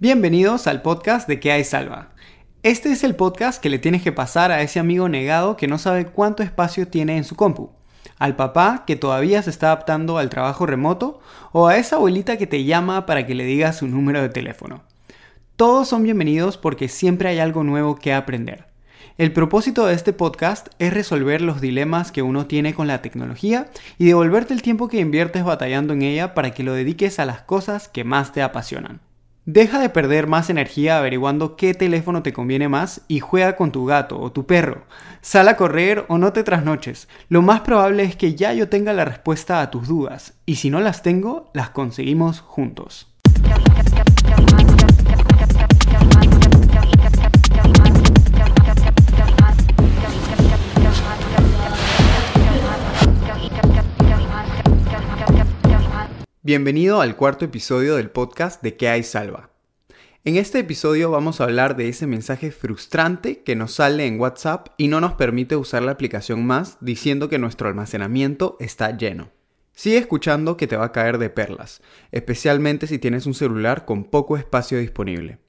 Bienvenidos al podcast de Que hay salva. Este es el podcast que le tienes que pasar a ese amigo negado que no sabe cuánto espacio tiene en su compu, al papá que todavía se está adaptando al trabajo remoto o a esa abuelita que te llama para que le digas su número de teléfono. Todos son bienvenidos porque siempre hay algo nuevo que aprender. El propósito de este podcast es resolver los dilemas que uno tiene con la tecnología y devolverte el tiempo que inviertes batallando en ella para que lo dediques a las cosas que más te apasionan. Deja de perder más energía averiguando qué teléfono te conviene más y juega con tu gato o tu perro. Sal a correr o no te trasnoches. Lo más probable es que ya yo tenga la respuesta a tus dudas y si no las tengo, las conseguimos juntos. Bienvenido al cuarto episodio del podcast de ¿Qué hay salva? En este episodio vamos a hablar de ese mensaje frustrante que nos sale en WhatsApp y no nos permite usar la aplicación más diciendo que nuestro almacenamiento está lleno. Sigue escuchando que te va a caer de perlas, especialmente si tienes un celular con poco espacio disponible.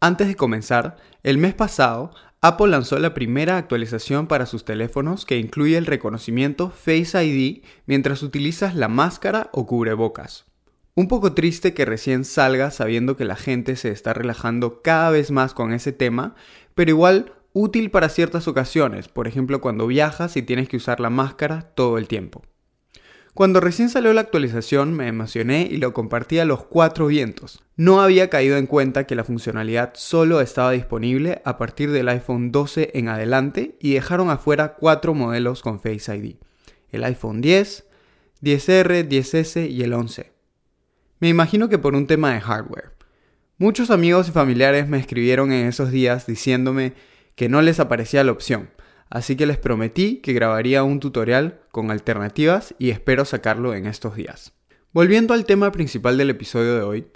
Antes de comenzar, el mes pasado Apple lanzó la primera actualización para sus teléfonos que incluye el reconocimiento Face ID mientras utilizas la máscara o cubrebocas. Un poco triste que recién salga sabiendo que la gente se está relajando cada vez más con ese tema, pero igual útil para ciertas ocasiones, por ejemplo cuando viajas y tienes que usar la máscara todo el tiempo. Cuando recién salió la actualización me emocioné y lo compartí a los cuatro vientos. No había caído en cuenta que la funcionalidad solo estaba disponible a partir del iPhone 12 en adelante y dejaron afuera cuatro modelos con Face ID. El iPhone 10, 10R, 10S y el 11. Me imagino que por un tema de hardware. Muchos amigos y familiares me escribieron en esos días diciéndome que no les aparecía la opción, así que les prometí que grabaría un tutorial con alternativas y espero sacarlo en estos días. Volviendo al tema principal del episodio de hoy,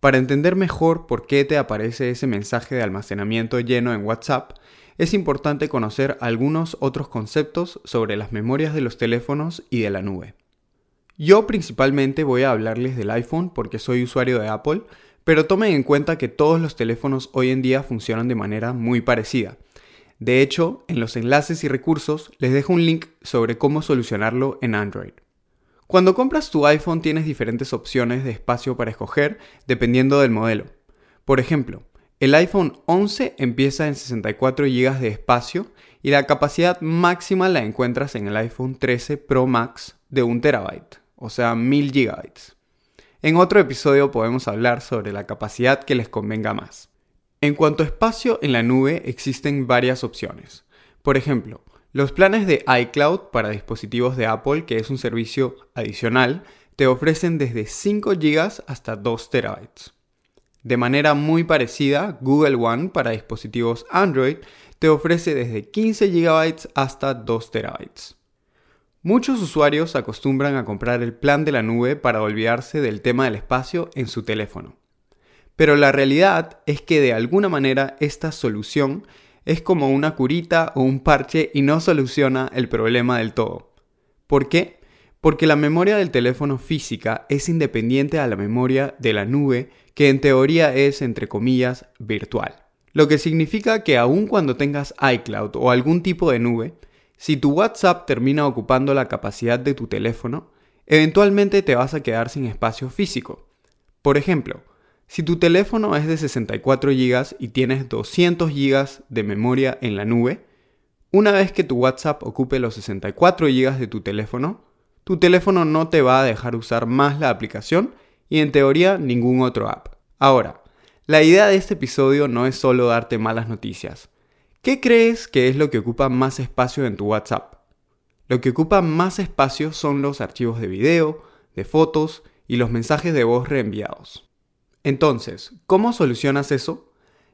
para entender mejor por qué te aparece ese mensaje de almacenamiento lleno en WhatsApp, es importante conocer algunos otros conceptos sobre las memorias de los teléfonos y de la nube. Yo principalmente voy a hablarles del iPhone porque soy usuario de Apple, pero tomen en cuenta que todos los teléfonos hoy en día funcionan de manera muy parecida, de hecho, en los enlaces y recursos les dejo un link sobre cómo solucionarlo en Android. Cuando compras tu iPhone tienes diferentes opciones de espacio para escoger dependiendo del modelo. Por ejemplo, el iPhone 11 empieza en 64 GB de espacio y la capacidad máxima la encuentras en el iPhone 13 Pro Max de 1 TB, o sea 1000 GB. En otro episodio podemos hablar sobre la capacidad que les convenga más. En cuanto a espacio en la nube, existen varias opciones. Por ejemplo, los planes de iCloud para dispositivos de Apple, que es un servicio adicional, te ofrecen desde 5 GB hasta 2 TB. De manera muy parecida, Google One para dispositivos Android te ofrece desde 15 GB hasta 2 TB. Muchos usuarios acostumbran a comprar el plan de la nube para olvidarse del tema del espacio en su teléfono. Pero la realidad es que de alguna manera esta solución es como una curita o un parche y no soluciona el problema del todo. ¿Por qué? Porque la memoria del teléfono física es independiente a la memoria de la nube, que en teoría es, entre comillas, virtual. Lo que significa que aun cuando tengas iCloud o algún tipo de nube, si tu WhatsApp termina ocupando la capacidad de tu teléfono, eventualmente te vas a quedar sin espacio físico. Por ejemplo, si tu teléfono es de 64 GB y tienes 200 GB de memoria en la nube, una vez que tu WhatsApp ocupe los 64 GB de tu teléfono, tu teléfono no te va a dejar usar más la aplicación y en teoría ningún otro app. Ahora, la idea de este episodio no es solo darte malas noticias. ¿Qué crees que es lo que ocupa más espacio en tu WhatsApp? Lo que ocupa más espacio son los archivos de video, de fotos y los mensajes de voz reenviados. Entonces, ¿cómo solucionas eso?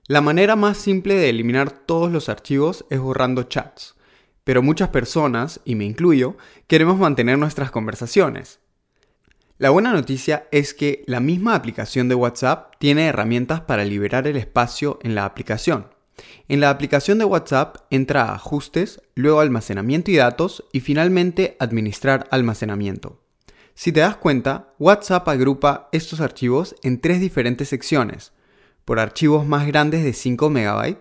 La manera más simple de eliminar todos los archivos es borrando chats, pero muchas personas, y me incluyo, queremos mantener nuestras conversaciones. La buena noticia es que la misma aplicación de WhatsApp tiene herramientas para liberar el espacio en la aplicación. En la aplicación de WhatsApp entra a ajustes, luego almacenamiento y datos y finalmente administrar almacenamiento. Si te das cuenta, WhatsApp agrupa estos archivos en tres diferentes secciones. por archivos más grandes de 5 MB,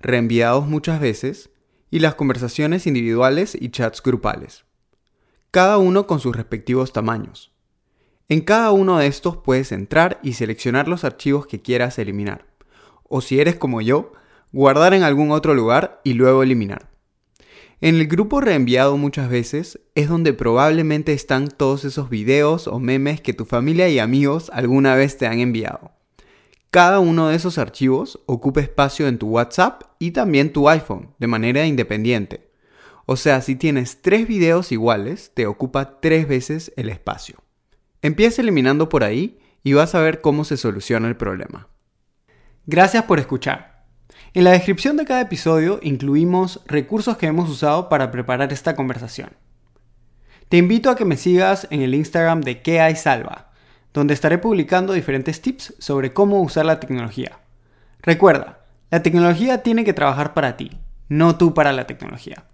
reenviados muchas veces, y las conversaciones individuales y chats grupales, cada uno con sus respectivos tamaños. En cada uno de estos puedes entrar y seleccionar los archivos que quieras eliminar, o si eres como yo, guardar en algún otro lugar y luego eliminar. En el grupo reenviado muchas veces es donde probablemente están todos esos videos o memes que tu familia y amigos alguna vez te han enviado. Cada uno de esos archivos ocupa espacio en tu WhatsApp y también tu iPhone de manera independiente. O sea, si tienes tres videos iguales, te ocupa tres veces el espacio. Empieza eliminando por ahí y vas a ver cómo se soluciona el problema. Gracias por escuchar. En la descripción de cada episodio incluimos recursos que hemos usado para preparar esta conversación. Te invito a que me sigas en el Instagram de ¿Qué hay salva? donde estaré publicando diferentes tips sobre cómo usar la tecnología. Recuerda, la tecnología tiene que trabajar para ti, no tú para la tecnología.